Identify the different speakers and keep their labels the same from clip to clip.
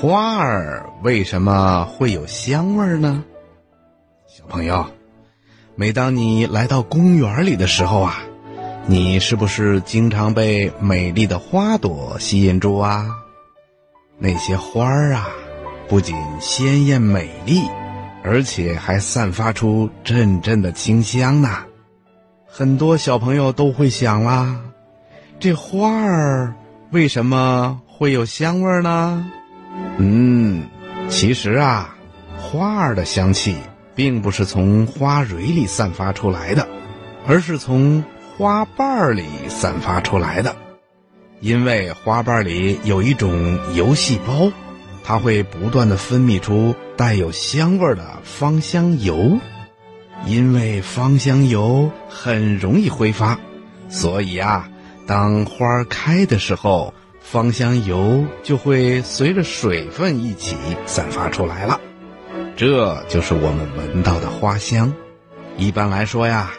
Speaker 1: 花儿为什么会有香味儿呢？小朋友，每当你来到公园里的时候啊，你是不是经常被美丽的花朵吸引住啊？那些花儿啊，不仅鲜艳美丽，而且还散发出阵阵的清香呢。很多小朋友都会想啦，这花儿为什么会有香味儿呢？嗯，其实啊，花儿的香气并不是从花蕊里散发出来的，而是从花瓣里散发出来的。因为花瓣里有一种油细胞，它会不断的分泌出带有香味的芳香油。因为芳香油很容易挥发，所以啊，当花开的时候，芳香油就会随着水分一起散发出来了。这就是我们闻到的花香。一般来说呀，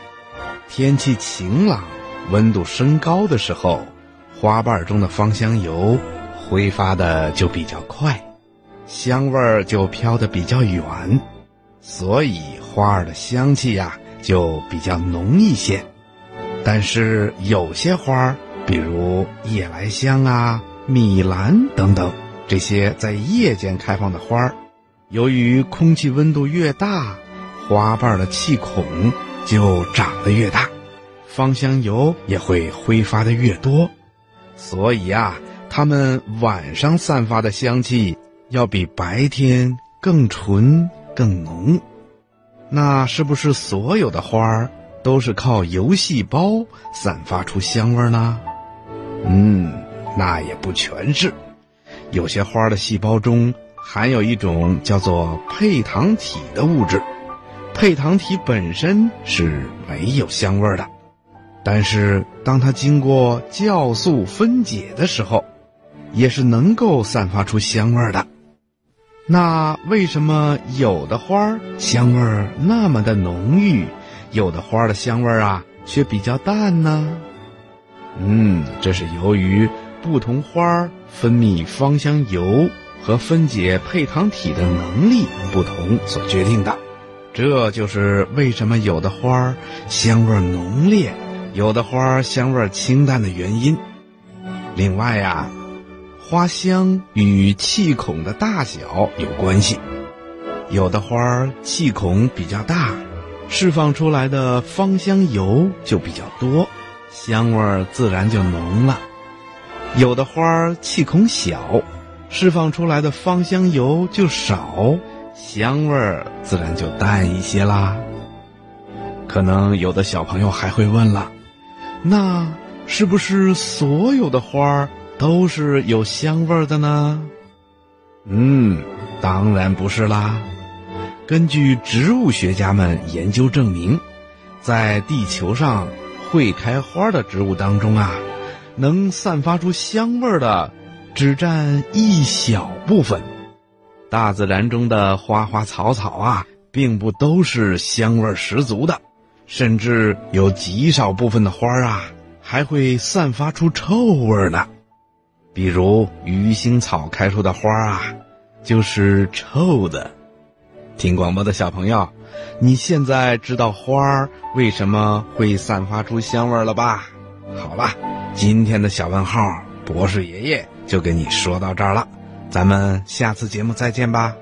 Speaker 1: 天气晴朗、温度升高的时候。花瓣中的芳香油挥发的就比较快，香味儿就飘得比较远，所以花儿的香气呀就比较浓一些。但是有些花儿，比如夜来香啊、米兰等等，这些在夜间开放的花儿，由于空气温度越大，花瓣的气孔就长得越大，芳香油也会挥发的越多。所以啊，它们晚上散发的香气要比白天更纯更浓。那是不是所有的花儿都是靠油细胞散发出香味呢？嗯，那也不全是。有些花的细胞中含有一种叫做配糖体的物质，配糖体本身是没有香味的。但是，当它经过酵素分解的时候，也是能够散发出香味的。那为什么有的花香味那么的浓郁，有的花的香味啊却比较淡呢？嗯，这是由于不同花儿分泌芳香油和分解配糖体的能力不同所决定的。这就是为什么有的花儿香味浓烈。有的花香味清淡的原因。另外呀，花香与气孔的大小有关系。有的花气孔比较大，释放出来的芳香油就比较多，香味儿自然就浓了。有的花儿气孔小，释放出来的芳香油就少，香味儿自然就淡一些啦。可能有的小朋友还会问了。那是不是所有的花儿都是有香味儿的呢？嗯，当然不是啦。根据植物学家们研究证明，在地球上会开花的植物当中啊，能散发出香味的只占一小部分。大自然中的花花草草啊，并不都是香味十足的。甚至有极少部分的花啊，还会散发出臭味呢。比如鱼腥草开出的花啊，就是臭的。听广播的小朋友，你现在知道花儿为什么会散发出香味了吧？好了，今天的小问号，博士爷爷就跟你说到这儿了。咱们下次节目再见吧。